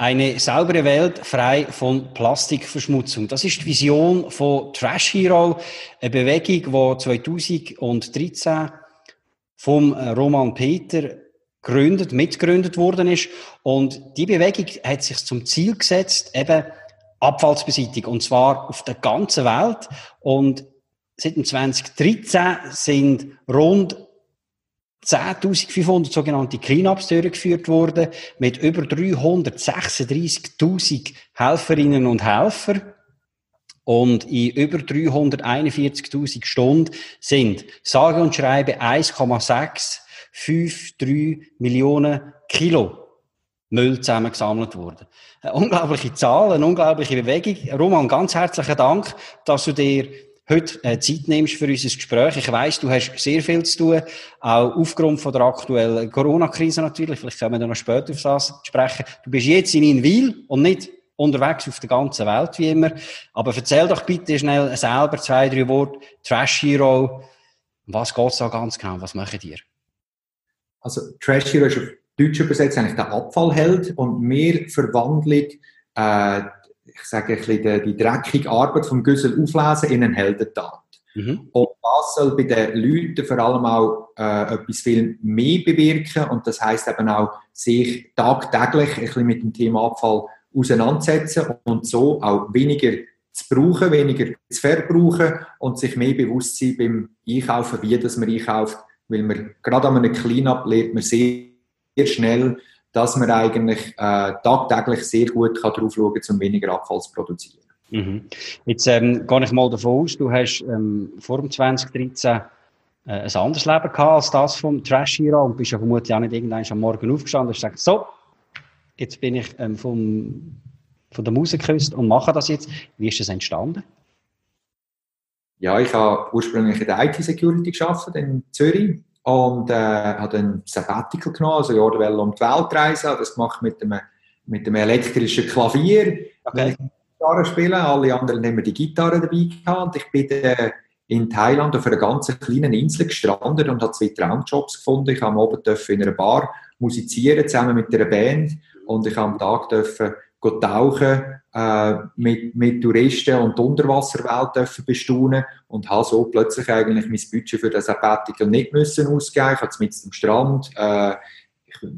Eine saubere Welt frei von Plastikverschmutzung. Das ist die Vision von Trash Hero, eine Bewegung, die 2013 vom Roman Peter gegründet, mitgegründet worden ist. Und die Bewegung hat sich zum Ziel gesetzt, eben Abfallsbeseitigung. Und zwar auf der ganzen Welt. Und seit 2013 sind rund 10.500 sogenannte Cleanups durchgeführt worden, mit über 336.000 Helferinnen und Helfern. Und in über 341.000 Stunden sind sage und schreibe 1,653 Millionen Kilo Müll zusammengesammelt worden. Eine unglaubliche Zahl, eine unglaubliche Bewegung. Roman, ganz herzlichen Dank, dass du dir heute äh, Zeit nimmst für unser Gespräch. Ich weiss, du hast sehr viel zu tun, auch aufgrund von der aktuellen Corona-Krise natürlich. Vielleicht können wir dann noch später auf das sprechen. Du bist jetzt in Inwil und nicht unterwegs auf der ganzen Welt wie immer. Aber erzähl doch bitte schnell selber zwei, drei Worte. Trash Hero. Was geht's da ganz genau? Was machen ihr? Also Trash Hero ist auf Deutsch übersetzt eigentlich der Abfallheld und wir verwandeln äh, ich sage ein bisschen, die, dreckige Arbeit vom Güssel auflesen in eine Heldentat. Mhm. Und das soll bei den Leuten vor allem auch äh, etwas viel mehr bewirken und das heißt eben auch, sich tagtäglich ein bisschen mit dem Thema Abfall auseinandersetzen und so auch weniger zu brauchen, weniger zu verbrauchen und sich mehr bewusst sein beim Einkaufen, wie das man einkauft, weil man gerade an einem Cleanup lernt man sehr, sehr schnell, dass man eigentlich äh, tagtäglich sehr gut kann drauf schauen kann, um weniger Abfall zu produzieren. Mhm. Jetzt ähm, gehe ich mal davon aus, du hast ähm, vor dem 2013 äh, ein anderes Leben gehabt als das vom Trash Hero und bist ja vermutlich auch nicht irgendwann am Morgen aufgestanden und gesagt, so, jetzt bin ich ähm, vom, von der Musikküste und mache das jetzt. Wie ist das entstanden? Ja, ich habe ursprünglich in der IT-Security geschafft in Zürich und äh, habe ein Sabbatical genommen, also Jahre um die Welt reisen, habe das gemacht mit einem, mit einem elektrischen Klavier, okay. Gitarre spielen, alle anderen haben die Gitarre dabei gehabt und ich bin äh, in Thailand auf einer ganz kleinen Insel gestrandet und habe zwei Traumjobs gefunden. Ich habe am Abend in einer Bar musizieren, zusammen mit einer Band und ich habe am Tag dürfen tauchen, äh, mit, mit Touristen und die Unterwasserwelt dürfen bestaunen und habe so plötzlich eigentlich mein Budget für das Sabbatical nicht müssen ausgeben. Ich habe mit am Strand, äh,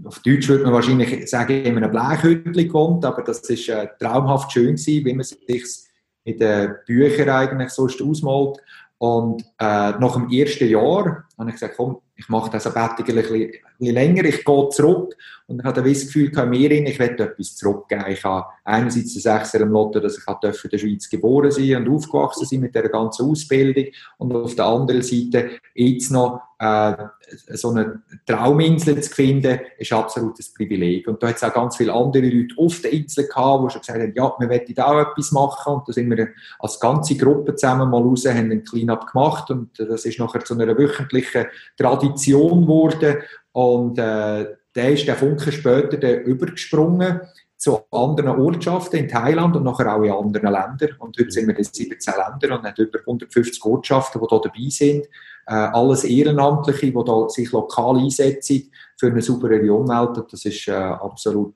auf Deutsch würde man wahrscheinlich sagen, in einem Blechhütchen gewohnt, aber das ist äh, traumhaft schön gewesen, wie man sich in den Büchern eigentlich sonst ausmalt. Und äh, nach dem ersten Jahr habe ich gesagt, komm, ich mache das Sabbatical ein bisschen, ein bisschen länger, ich gehe zurück. Und ich hatte das Gefühl, mir in, ich möchte etwas zurückgeben. Ich habe einerseits den Sechser im Lotto, dass ich in der Schweiz geboren sein und aufgewachsen sein mit dieser ganzen Ausbildung. Und auf der anderen Seite jetzt noch äh, so eine Trauminsel zu finden, ist absolut ein Privileg. Und da hat es auch ganz viele andere Leute auf der Insel gehabt, die schon gesagt haben, ja, wir wollen auch etwas machen. Und da sind wir als ganze Gruppe zusammen mal raus, haben einen Clean-Up gemacht. Und das ist nachher zu einer wöchentlichen Tradition geworden. Und äh, der ist der Funke später der übergesprungen zu anderen Ortschaften in Thailand und nachher auch in anderen Ländern. Und heute sind wir in 17 Ländern und haben über 150 Ortschaften, die hier dabei sind. Äh, alles Ehrenamtliche, die da sich lokal einsetzen für eine saubere Umwelt. Das ist äh, absolut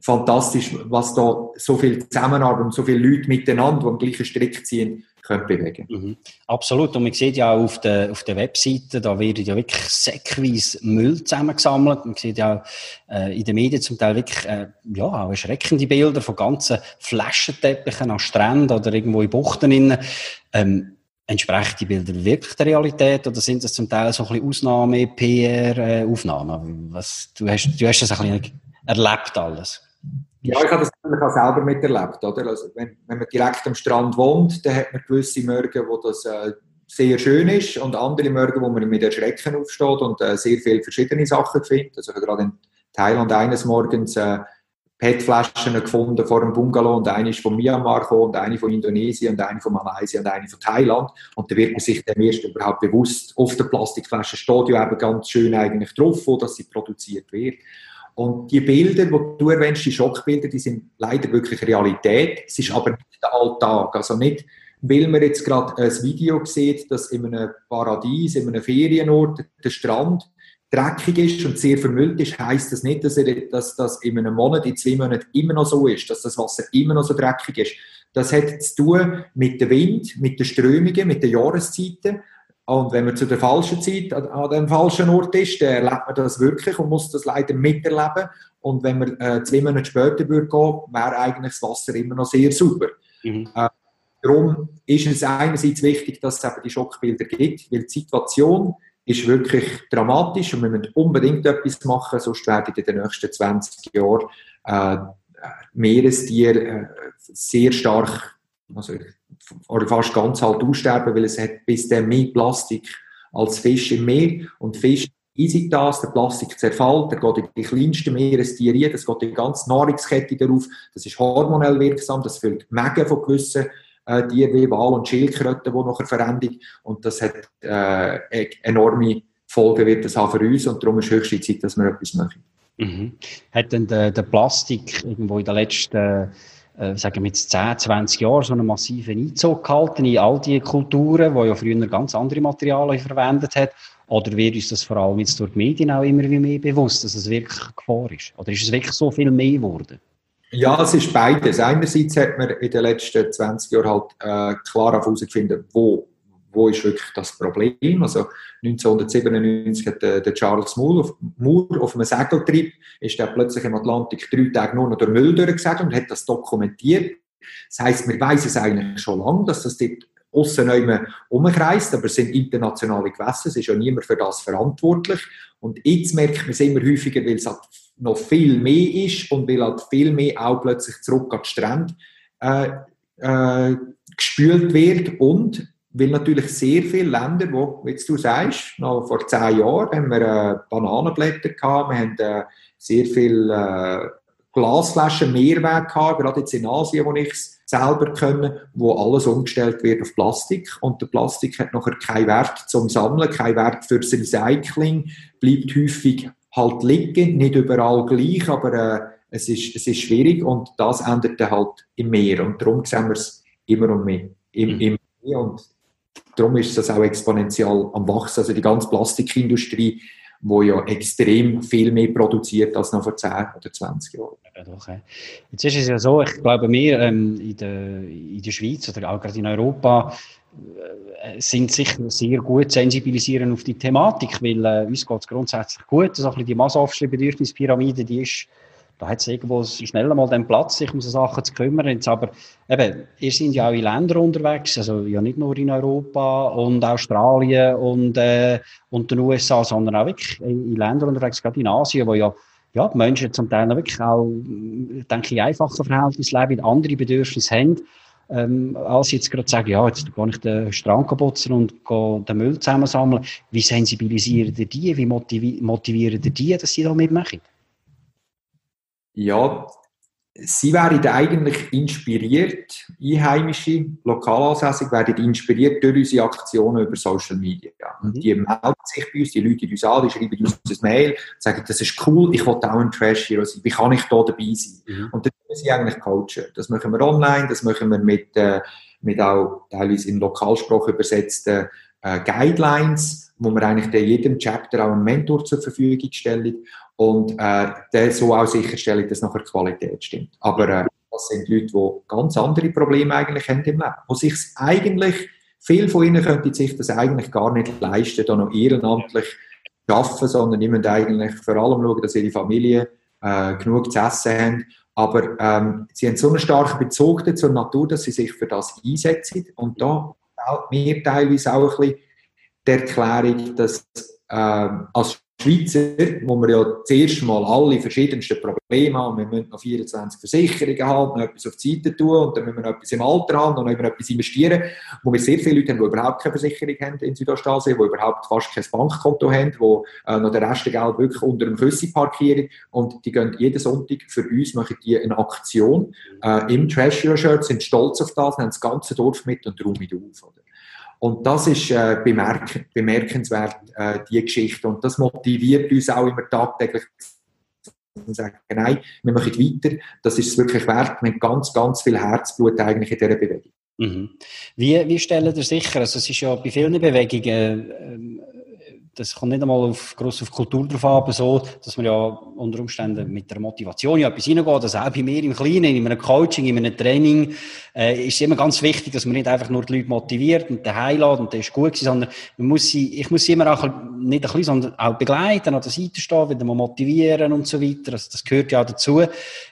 fantastisch, was da so viel Zusammenarbeit und so viele Leute miteinander, die am gleichen Strick ziehen, können bewegen. Mhm. Absolut. Und man sieht ja auch auf der, auf der Webseite, da werden ja wirklich säckweise Müll zusammengesammelt. Man sieht ja auch äh, in den Medien zum Teil wirklich äh, ja, auch erschreckende Bilder von ganzen Flaschenteppichen an Stränden oder irgendwo in Buchten. Ähm, entsprechen die Bilder wirklich der Realität oder sind das zum Teil so ein bisschen Ausnahme-PR-Aufnahmen? Äh, du, hast, du hast das ein bisschen erlebt alles. Ja, ich habe das natürlich auch selber miterlebt. Oder? Also wenn, wenn man direkt am Strand wohnt, dann hat man gewisse Morgen, wo das äh, sehr schön ist und andere Morgen, wo man mit Erschrecken aufsteht und äh, sehr viele verschiedene Sachen findet. Also gerade in Thailand eines Morgens äh, PET-Flaschen gefunden vor einem Bungalow und eine ist von Myanmar gekommen und eine von Indonesien und eine von Malaysia und eine von Thailand. Und da wird man sich dann erst überhaupt bewusst, auf der Plastikflasche steht ja eben ganz schön eigentlich drauf, wo dass sie produziert wird. Und die Bilder, die du erwähnst, die Schockbilder, die sind leider wirklich Realität. Es ist aber nicht der Alltag. Also nicht, weil man jetzt gerade ein Video sieht, dass in einem Paradies, in einem Ferienort der Strand dreckig ist und sehr vermüllt ist, heisst das nicht, dass, er, dass das in einem Monat, in zwei Monaten immer noch so ist, dass das Wasser immer noch so dreckig ist. Das hat zu tun mit dem Wind, mit den Strömungen, mit den Jahreszeiten. Und wenn man zu der falschen Zeit an, an dem falschen Ort ist, dann erlebt man das wirklich und muss das leider miterleben. Und wenn man äh, zwei Monate später würde gehen, wäre eigentlich das Wasser immer noch sehr sauber. Mhm. Äh, darum ist es einerseits wichtig, dass es eben die Schockbilder gibt, weil die Situation ist wirklich dramatisch und wir müssen unbedingt etwas machen, sonst werden in den nächsten 20 Jahren äh, Meerestiere äh, sehr stark, also, oder fast ganz halt aussterben, weil es hat bis dann mehr Plastik als Fisch im Meer und Fisch easy das, der Plastik zerfällt, der geht in die kleinsten Meerestiere das geht in die ganze Nahrungskette darauf, das ist hormonell wirksam, das füllt Mengen von gewissen äh, Tiere wie Wal und Schildkröten, die nachher verändern. Und das hat äh, e-, enorme Folgen wird das haben für uns und darum ist höchste Zeit, dass wir etwas machen. Mhm. Hat denn der, der Plastik irgendwo in den letzten äh, sagen wir jetzt 10, 20 Jahren so einen massiven Einzug gehalten in all die Kulturen, die ja früher ganz andere Materialien verwendet hat? Oder wird uns das vor allem jetzt durch die Medien auch immer mehr bewusst, dass es wirklich Gefahr ist? Oder ist es wirklich so viel mehr geworden? Ja, es ist beides. Einerseits hat man in den letzten 20 Jahren halt äh, klar herausgefunden, wo, wo ist wirklich das Problem. Also 1997 hat der, der Charles Moore auf, auf einem Segeltrip ist der plötzlich im Atlantik drei Tage nur noch durch Müll durchgesegelt und hat das dokumentiert. Das heißt, wir wissen es eigentlich schon lange, dass das dort aussen umkreist, aber es sind internationale Gewässer, es ist ja niemand für das verantwortlich. Und jetzt merkt man es immer häufiger, weil es halt noch viel mehr ist und weil halt viel mehr auch plötzlich zurück an die Strände äh, äh, gespült wird und weil natürlich sehr viele Länder, wo, wie du sagst, noch vor zehn Jahren haben wir äh, Bananenblätter gehabt, wir haben äh, sehr viele äh, Glasflaschen Mehrweg gehabt, gerade jetzt in Asien, wo ich es selber können, wo alles umgestellt wird auf Plastik und der Plastik hat nachher keinen Wert zum Sammeln, keinen Wert fürs Recycling, bleibt häufig halt liegen, nicht überall gleich, aber äh, es, ist, es ist schwierig und das ändert dann halt im Meer und darum sehen wir es immer und mehr. Im, mhm. im Meer und darum ist das auch exponentiell am Wachsen. Also die ganze Plastikindustrie, wo ja extrem viel mehr produziert als noch vor 10 oder 20 Jahren. Ja, doch, Jetzt ist es ja so, ich glaube, wir ähm, in, der, in der Schweiz oder auch gerade in Europa äh, sind sicher sehr gut sensibilisieren auf die Thematik, weil äh, uns geht es grundsätzlich gut. Also die Maslow'sche Bedürfnispyramide, die ist, da hat es irgendwo schnell mal den Platz, sich um so Sachen zu kümmern. Jetzt aber, eben, ihr seid ja auch in Ländern unterwegs, also ja nicht nur in Europa und Australien und, äh, und den USA, sondern auch wirklich in Ländern unterwegs, gerade in Asien, wo ja ja, die Menschen zum Teil wirklich auch, denke ich, einfacher Verhältnisse leben, andere Bedürfnisse haben ähm, als jetzt gerade sagen, ja, jetzt gehe ich den Strand putzen und gehe den Müll zusammensammeln. Wie sensibilisieren die? Wie motivieren die, dass sie da mitmachen? Ja, Sie werden eigentlich inspiriert, Einheimische, Lokalansässig werden inspiriert durch unsere Aktionen über Social Media. Und mhm. die melden sich bei uns, die Leute uns an, die schreiben uns ein Mail, sagen, das ist cool, ich will auch ein Trash Hero sein, wie kann ich da dabei sein? Mhm. Und das müssen sie eigentlich coachen. Das machen wir online, das machen wir mit, äh, mit auch teilweise in Lokalsprache übersetzten äh, Guidelines, wo wir eigentlich jedem Chapter auch einen Mentor zur Verfügung stellen und äh, so auch sicherstellen, dass nachher die Qualität stimmt. Aber äh, das sind Leute, die ganz andere Probleme eigentlich haben im Leben, wo sich eigentlich, viele von ihnen könnten sich das eigentlich gar nicht leisten, da noch ehrenamtlich arbeiten, sondern die müssen eigentlich vor allem schauen, dass ihre Familie äh, genug zu essen haben. Aber ähm, sie haben so einen starken Bezug zur Natur, dass sie sich für das einsetzen. Und da fehlt mir teilweise auch ein bisschen die Erklärung, dass ähm, als Schweizer, wo wir ja zuerst mal alle verschiedensten Probleme haben, wir müssen noch 24 Versicherungen haben, noch etwas auf die Seite tun und dann müssen wir noch etwas im Alter haben und noch etwas investieren, wo wir sehr viele Leute haben, die überhaupt keine Versicherung haben in Südostasien, die überhaupt fast kein Bankkonto haben, die äh, noch den Rest der Geld wirklich unter dem Küssi parkieren und die gehen jeden Sonntag für uns, machen die eine Aktion äh, im Treasure-Shirt, sind stolz auf das, haben das ganze Dorf mit und räumen auf. Oder? Und das ist äh, bemerk bemerkenswert, äh, die Geschichte. Und das motiviert uns auch immer tagtäglich zu sagen, nein, wir machen weiter, das ist es wirklich wert. Wir haben ganz, ganz viel Herzblut eigentlich in dieser Bewegung. Mhm. Wie, wie stellen ihr sicher, also es ist ja bei vielen Bewegungen, äh, das kommt nicht einmal auf, gross auf Kultur drauf an, aber so, dass man ja unter Umständen mit der Motivation ja etwas reingeht, also auch bei mir im Kleinen, in einem Coaching, in einem Training, äh, ist immer ganz wichtig, dass man nicht einfach nur die Leute motiviert und daheim lässt und das ist gut gewesen, sondern man muss sie, ich muss sie immer auch nicht ein bisschen, sondern auch begleiten, an der Seite stehen, wieder mal motivieren und so weiter, also das gehört ja auch dazu.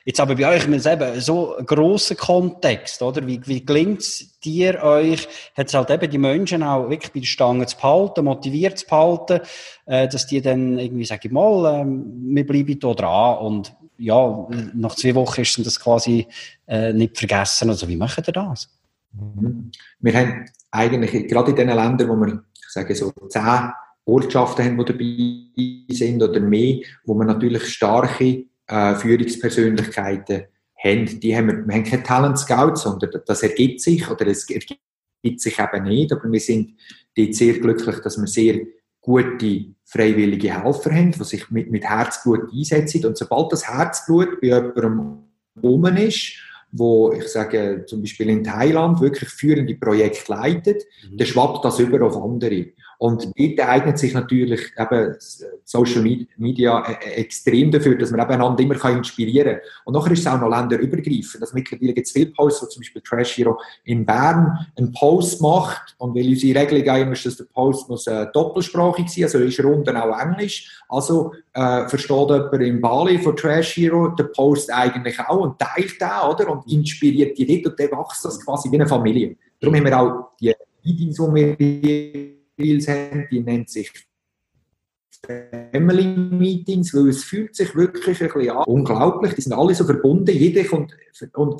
Jetzt aber bei euch, mit eben so einen grossen Kontext, oder? Wie, wie gelingt es dir euch, hat es halt eben die Menschen auch wirklich bei der Stange zu behalten, motiviert zu behalten, äh, dass die dann irgendwie sagen, mal, ähm, wir bleiben hier dran und ja, nach zwei Wochen ist das quasi äh, nicht vergessen. Also wie machen ihr das? Mhm. Wir haben eigentlich, gerade in den Ländern, wo wir, ich sage so, zehn Ortschaften haben, die dabei sind oder mehr, wo wir natürlich starke äh, Führungspersönlichkeiten haben, die haben wir, wir haben keine Talent Scouts, sondern das ergibt sich oder es ergibt sich eben nicht, aber wir sind dort sehr glücklich, dass wir sehr gute freiwillige Helfer haben, die sich mit, mit Herzblut einsetzen und sobald das Herzblut bei jemandem rum ist, wo ich sage, zum Beispiel in Thailand wirklich führende Projekte leitet, mhm. dann schwappt das über auf andere. Und dort eignet sich natürlich eben Social Media e-, e-, extrem dafür, dass man eben einander immer inspirieren kann. Und nachher ist es auch noch länderübergreifend. Also mittlerweile gibt es viele Posts, wo zum Beispiel Trash Hero in Bern einen Post macht. Und weil unsere Regelung immer ist, dass der Post muss äh, doppelsprachig sein, also ist rund auch Englisch. Also äh, versteht jemand in Bali von Trash Hero den Post eigentlich auch und teilt den, oder? Und inspiriert die dort und dann wächst das quasi wie eine Familie. Darum haben wir auch die Meetings, die wir Reels haben, die nennt sich Family Meetings, weil es fühlt sich wirklich ein bisschen an. Unglaublich, die sind alle so verbunden. Jeder kommt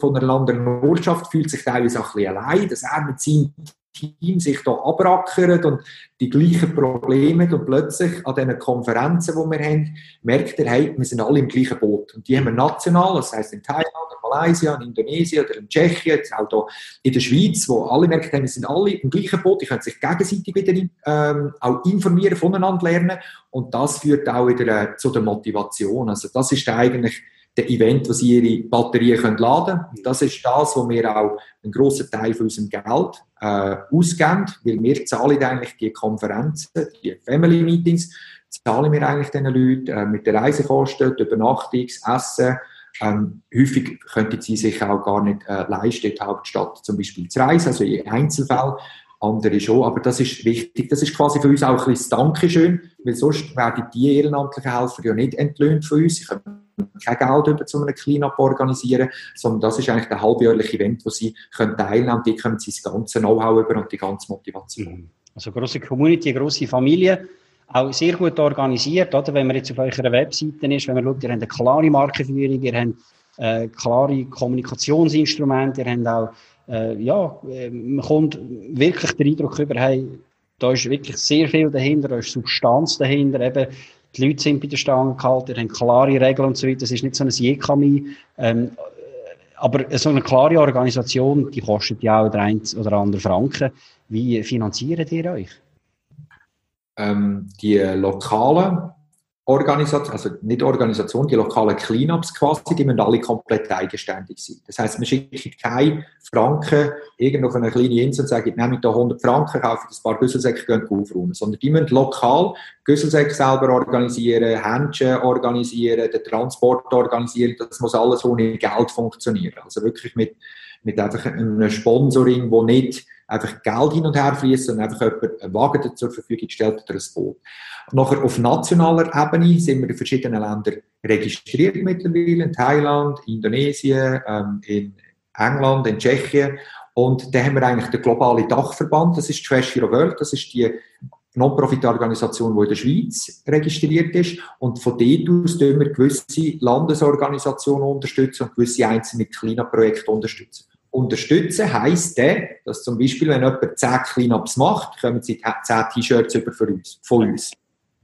von einer anderen Ortschaft, fühlt sich teilweise auch ein bisschen allein, dass er mit seinem Team sich da abrackert und die gleichen Probleme und plötzlich an diesen Konferenzen, die wir haben, merkt er, hey, wir sind alle im gleichen Boot. Und die haben wir national, das heisst in Thailand, in Malaysia, in Indonesien oder in Tschechien, jetzt auch hier in der Schweiz, wo alle merken, wir sind alle im gleichen Boot, die können sich gegenseitig wieder ähm, auch informieren, voneinander lernen und das führt auch wieder äh, zu der Motivation. Also das ist eigentlich der Event, wo sie ihre Batterien können laden können. Das ist das, wo wir auch einen grossen Teil von unserem Geld äh, ausgeben, weil wir zahlen eigentlich die Konferenzen, die Family Meetings, zahlen wir eigentlich diesen Leuten äh, mit den Reisekosten, der Übernachtungs-, Essen, ähm, häufig könnten sie sich auch gar nicht äh, leisten, die Hauptstadt zum Beispiel zu reisen, also in Einzelfällen andere schon, aber das ist wichtig. Das ist quasi für uns auch ein bisschen das Dankeschön, weil sonst werden die ehrenamtlichen Helfer ja nicht entlöhnt von uns. Sie können kein Geld über zu einem Cleanup organisieren, sondern das ist eigentlich der halbjährliche Event, wo sie können teilnehmen und die können sie das ganze Know-how über und die ganze Motivation. Mhm. Also große Community, große Familie, auch sehr gut organisiert, oder? Wenn man jetzt auf eurer Webseite ist, wenn man schaut, ihr habt eine klare Markenführung, ihr habt äh, klare Kommunikationsinstrumente, ihr habt auch äh, ja, äh, man kommt wirklich den Eindruck über, hey, da ist wirklich sehr viel dahinter, da ist Substanz dahinter, eben, die Leute sind bei der Stange gehalten, haben klare Regeln und so weiter, das ist nicht so ein Jekami, ähm, aber so eine klare Organisation, die kostet ja auch der ein oder andere Franken. Wie finanziert ihr euch? Ähm, die lokalen Organisation, also nicht Organisation, die lokalen Cleanups quasi, die müssen alle komplett eigenständig sein. Das heißt, man schickt keine Franken irgendwo auf eine kleine Insel und sagt, ich nehme da 100 Franken, kaufe ein paar Güsselsäcke, gehen aufräumen. Sondern die müssen lokal Güsselsäcke selber organisieren, Händchen organisieren, den Transport organisieren. Das muss alles ohne Geld funktionieren. Also wirklich mit, mit einfach einem Sponsoring, wo nicht einfach Geld hin und her fließt, sondern einfach jemand einen Wagen zur Verfügung stellt oder ein Boot. Nachher auf nationaler Ebene sind wir in verschiedenen Ländern registriert mittlerweile, in Thailand, Indonesien, ähm, in England, in Tschechien. Und da haben wir eigentlich den globalen Dachverband, das ist Trash Hero World, das ist die Non-Profit-Organisation, die in der Schweiz registriert ist. Und von dort aus tun wir gewisse Landesorganisationen unterstützen und gewisse einzelne Cleanup-Projekte unterstützen. Unterstützen heisst dann, dass zum Beispiel, wenn jemand 10 Cleanups macht, kommen sie 10 T-Shirts über von uns, von uns.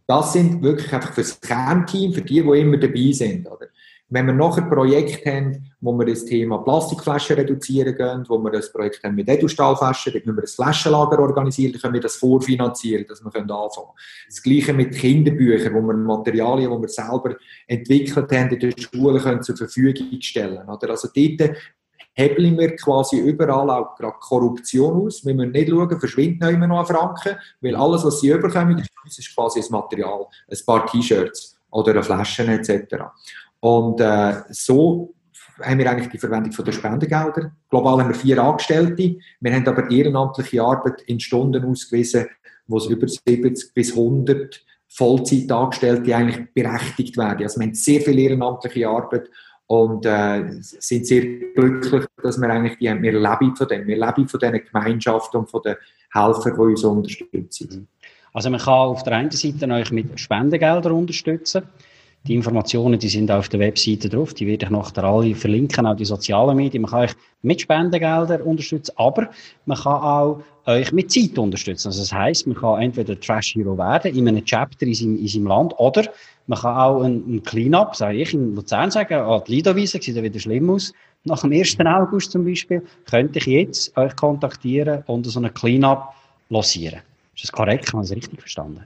Das sind wirklich einfach für das Kernteam, für die, die immer dabei sind. Oder? Wenn wir noch ein Projekt haben, wo wir das Thema Plastikflaschen reduzieren gehen, wo wir das Projekt haben mit Edelstahlflaschen, dort müssen wir ein Flaschenlager organisieren, dann können wir das vorfinanzieren, dass wir anfangen können. Das Gleiche mit Kinderbüchern, wo wir Materialien, die wir selber entwickelt haben, in den Schulen können zur Verfügung stellen. Oder? Also dort hebeln wir quasi überall auch gerade Korruption aus. Wir müssen nicht schauen, verschwindet immer noch Franken, weil alles, was sie überkommen, ist quasi ein Material, ein paar T-Shirts oder eine Flaschen etc. Und äh, so haben wir eigentlich die Verwendung der Spendengelder. Global haben wir vier Angestellte. Wir haben aber ehrenamtliche Arbeit in Stunden ausgewiesen, wo es über 70 bis 100 Vollzeitangestellte eigentlich berechtigt werden. Also wir haben sehr viel ehrenamtliche Arbeit und äh, sind sehr glücklich, dass wir eigentlich die, wir leben von dem, wir leben von diesen Gemeinschaften und von den Helfern, die uns unterstützen. Also man kann auf der einen Seite euch mit Spendengeldern unterstützen. Die Informationen, die sind auf der Webseite drauf, die werde ich nachher alle verlinken, auch die sozialen Medien. Man kann euch mit Spendengeldern unterstützen, aber man kann auch euch mit Zeit unterstützen. Also das heisst, man kann entweder Trash Hero werden in einem Chapter in seinem, in seinem Land oder man kann auch ein, ein Clean-up, sage ich, in Luzern sagen, ah, die Liederwiese sieht ja wieder schlimm aus. Nach dem 1. August zum Beispiel könnte ich jetzt euch kontaktieren und so einen Clean-up losieren. Ist das korrekt? Haben Sie das richtig verstanden?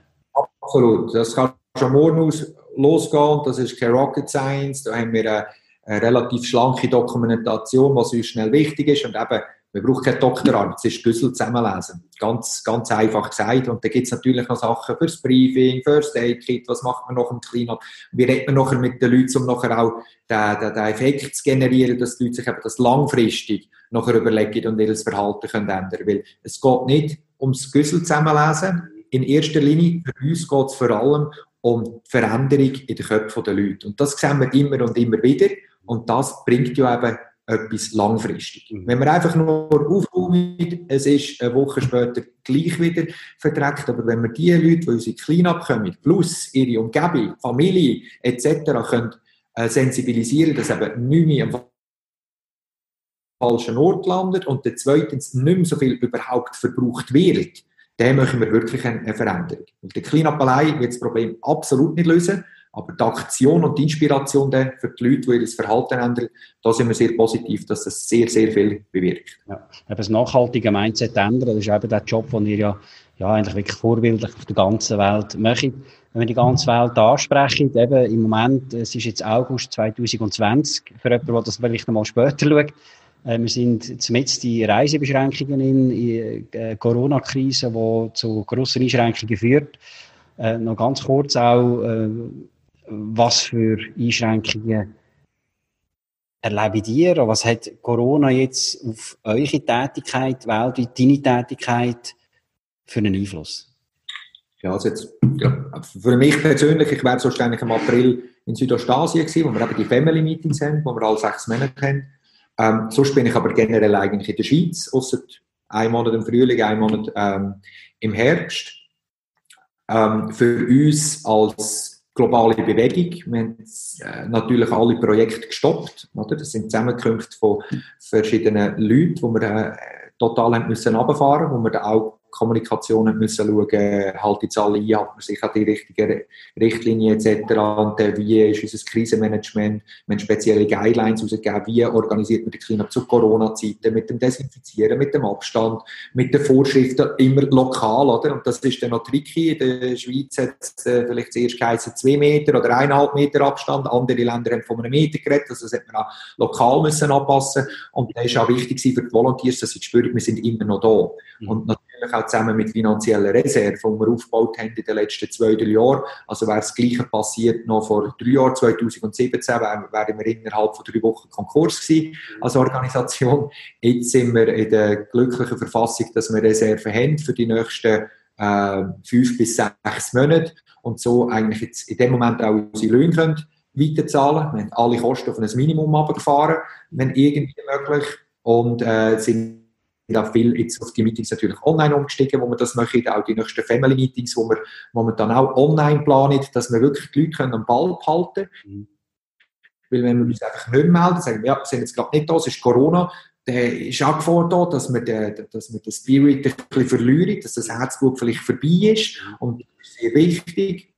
Absolut. Das kann schon morgen aus losgehen. Das ist kein Rocket Science. Da haben wir eine, eine relativ schlanke Dokumentation, was uns schnell wichtig ist. Und eben, man braucht keine Doktorarbeit, es ist Schlüssel zusammenlesen. Ganz, ganz einfach gesagt. Und da gibt es natürlich noch Sachen fürs Briefing, First Aid Kit, was macht man noch im Cleanup, wie redet man nachher mit den Leuten, um nachher auch den, den, den Effekt zu generieren, dass die Leute sich eben das langfristig nachher überlegen und ihr Verhalten können ändern Weil es geht nicht ums Schlüssel zusammenlesen. In erster Linie, für uns geht es vor allem um die Veränderung in den Köpfen der Leute. Und das sehen wir immer und immer wieder. Und das bringt ja eben etwas langfristig. Mhm. Wenn wir einfach nur aufräumen, es ist eine Woche später gleich wieder verdreckt, aber wenn wir die Leute, die unsere Cleanup kommen, plus ihre Umgebung, Familie etc. können äh, sensibilisieren, dass eben nicht mehr am falschen Ort landet und der zweitens nicht mehr so viel überhaupt verbraucht wird, dann machen wir wirklich eine Veränderung. Und der Cleanup wird das Problem absolut nicht lösen, aber die Aktion und die Inspiration für die Leute, die ihr Verhalten ändern, da sind wir sehr positiv, dass das sehr, sehr viel bewirkt. Ja, eben das nachhaltige Mindset ändern, das ist eben der Job, den ihr ja, ja eigentlich wirklich vorbildlich auf der ganzen Welt macht. Wenn wir die ganze Welt ansprechen, eben im Moment, es ist jetzt August 2020, für jemanden, der das vielleicht noch mal später schaut, wir sind zumindest die Reisebeschränkungen in, in äh, Corona-Krise, die zu grossen Einschränkungen führt. Äh, noch ganz kurz auch, äh, was für Einschränkungen erleben ihr? Was hat Corona jetzt auf eure Tätigkeit, weltweit deine Tätigkeit für einen Einfluss? Ja, also jetzt, ja, für mich persönlich, ich wäre so ständig im April in Südostasien gewesen, wo wir eben die Family Meetings haben, wo wir alle sechs Monate haben. Ähm, sonst bin ich aber generell eigentlich in der Schweiz, außer ein Monat im Frühling, ein Monat ähm, im Herbst. Ähm, für uns als globale Bewegung, wir haben äh, natürlich alle Projekte gestoppt. Oder? Das sind Zusammenkünfte von verschiedenen Leuten, die wir äh, total haben müssen runterfahren, wo wir dann auch Kommunikation müssen schauen, halt jetzt alle ein, hat man sich an die richtigen Richtlinien etc. Und äh, wie ist unser Krisenmanagement, haben spezielle Guidelines herausgegeben, wie organisiert man die Cleanup zu Corona-Zeiten, mit dem Desinfizieren, mit dem Abstand, mit den Vorschriften, immer lokal, oder? Und das ist dann noch tricky. In der Schweiz hat es äh, vielleicht zuerst geheißen, zwei Meter oder eineinhalb Meter Abstand, andere Länder haben von einem Meter geredet, also das hat man auch lokal müssen anpassen und das ist auch wichtig für die Volunteers, dass sie spüren, wir sind immer noch da. Mhm. Und natürlich auch zusammen mit finanziellen Reserven, die wir aufgebaut haben in den letzten zwei, drei Jahren. Also wäre das Gleiche passiert noch vor drei Jahren, 2017, wären wir innerhalb von drei Wochen Konkurs gewesen als Organisation. Jetzt sind wir in der glücklichen Verfassung, dass wir Reserven haben für die nächsten äh, fünf bis sechs Monate und so eigentlich jetzt in dem Moment auch unsere Löhne können weiterzahlen. Wir haben alle Kosten auf ein Minimum abgefahren, wenn irgendwie möglich und äh, sind auch viel jetzt auf die Meetings natürlich online umgestiegen, wo wir das machen, auch die nächsten Family Meetings, wo wir momentan auch online planen, dass wir wirklich die Leute können am Ball behalten können. Mhm. Weil wenn wir uns einfach nicht melden, sagen, ja, wir sind jetzt gerade nicht da, es ist Corona, dann ist auch Gefahr da, dass wir den, dass wir den Spirit ein bisschen verlieren, dass das Herzblut vielleicht vorbei ist. Mhm. Und das ist sehr wichtig.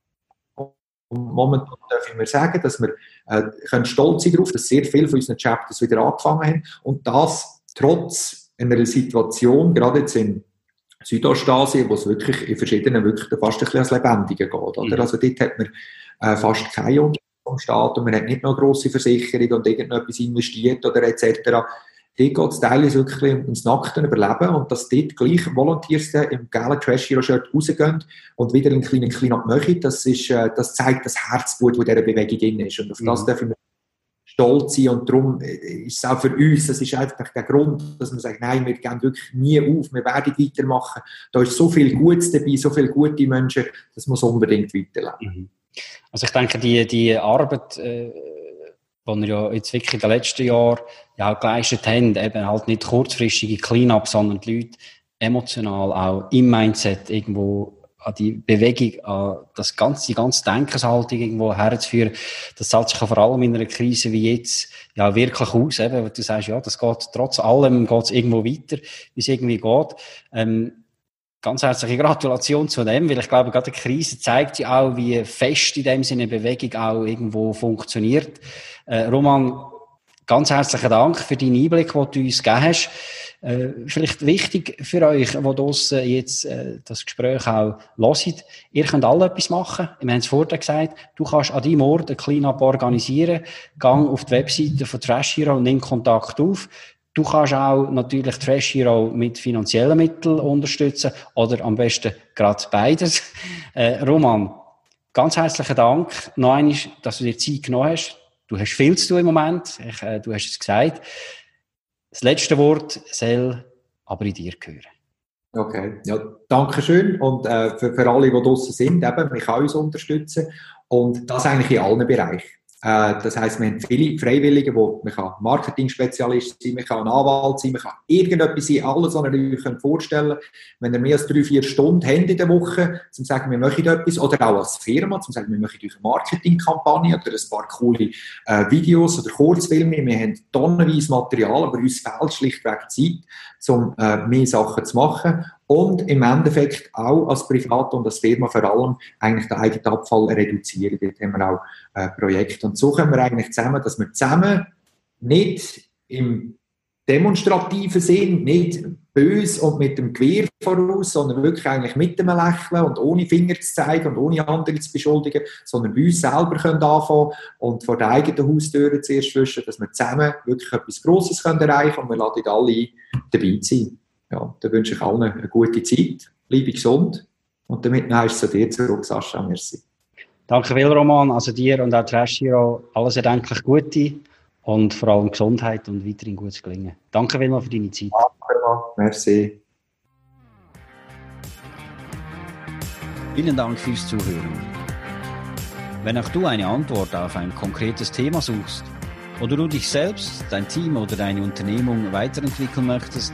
Und momentan dürfen wir sagen, dass wir äh, können stolz sein darauf, dass sehr viele von unseren Chapters wieder angefangen haben. Und das trotz einer Situation, gerade jetzt in Südostasien, wo es wirklich in verschiedenen wirklich fast ein bisschen als Lebendige geht. Oder? Mhm. Also dort hat man äh, fast keine Unterstützung vom Staat und man hat nicht noch grosse Versicherung und irgendetwas investiert oder etc. Dort geht es teilweise wirklich ums nackte Überleben und dass dort gleich Volunteers im gelben Trash Hero Shirt rausgehen und wieder einen kleinen Clean-up machen, das, ist, äh, das zeigt das Herzblut, das in dieser Bewegung drin ist. Und auf mhm. das dürfen wir stolz sein und darum äh, ist es auch für uns, das ist einfach der Grund, dass man sagt, nein, wir gehen wirklich nie auf, wir werden weitermachen. Da ist so viel Gutes dabei, so viele gute Menschen, das muss unbedingt weiterleben. Mhm. Also ich denke, die, die Arbeit, äh die wir ja jetzt wirklich in den letzten Jahren ja geleistet haben, eben halt nicht kurzfristige Clean-up, sondern die Leute emotional auch im Mindset irgendwo an die Bewegung, an das ganze, die ganze Denkenshaltung irgendwo herzuführen, das zahlt sich vor allem in einer Krise wie jetzt ja wirklich aus, eben, weil du sagst, ja, das geht trotz allem geht's irgendwo weiter, wie es irgendwie geht. Ähm, ganz herzliche Gratulation zu dem, weil ich glaube, gerade die Krise zeigt ja auch, wie fest in dem Sinne Bewegung auch irgendwo funktioniert. Äh, Roman, ganz herzlichen Dank für deinen Einblick, den du uns gegeben hast. Äh, vielleicht wichtig für euch, die draussen jetzt äh, das Gespräch auch hört. Ihr könnt alle etwas machen. Wir haben es vorher gesagt. Du kannst an deinem Ort ein Cleanup organisieren. Gang auf die Webseite von Trash Hero und nimm Kontakt auf. Du kannst auch natürlich Trash Hero mit finanziellen Mitteln unterstützen oder am besten gerade beides. Äh, Roman, ganz herzlichen Dank noch einmal, dass du dir Zeit genommen hast. Du hast viel zu tun im Moment. Ich, äh, du hast es gesagt. Das letzte Wort soll aber in dir gehören. Okay, ja, danke schön. Und äh, für, für alle, die draußen sind, eben, man kann uns unterstützen. Und das eigentlich in allen Bereichen. Äh, das heißt, wir haben viele Freiwillige, wo man kann Marketing-Spezialist sein, man kann Anwalt sein, man kann irgendetwas sein, alles, was ihr euch vorstellen könnt. Wenn ihr mehr als drei, vier Stunden habt in der Woche, zum sagen, wir möchten etwas, oder auch als Firma, zum sagen, wir möchten eine Marketingkampagne oder ein paar coole äh, Videos oder Kurzfilme, wir haben tonnenweise Material, aber uns fehlt schlichtweg Zeit, um äh, mehr Sachen zu machen und im Endeffekt auch als Privat und als Firma vor allem eigentlich den eigenen Abfall reduzieren. Dort haben wir auch äh, Projekte. Und so kommen wir eigentlich zusammen, dass wir zusammen nicht im demonstrativen Sinn, nicht böse und mit dem Gewehr voraus, sondern wirklich eigentlich mit dem Lächeln und ohne Finger zu zeigen und ohne andere zu beschuldigen, sondern bei uns selber können anfangen und vor der eigenen Haustür zuerst wischen, dass wir zusammen wirklich etwas Grosses können erreichen können und wir laden alle ein, dabei zu sein. Ja, dann wünsche ich allen eine gute Zeit, bleibe gesund und damit noch zu dir zurück, Sascha, merci. Danke viel, Roman, also dir und auch Trash Hero, alles erdenklich Gute und vor allem Gesundheit und weiterhin gutes Gelingen. Danke vielmals für deine Zeit. Danke, merci. Vielen Dank fürs Zuhören. Wenn auch du eine Antwort auf ein konkretes Thema suchst oder du dich selbst, dein Team oder deine Unternehmung weiterentwickeln möchtest,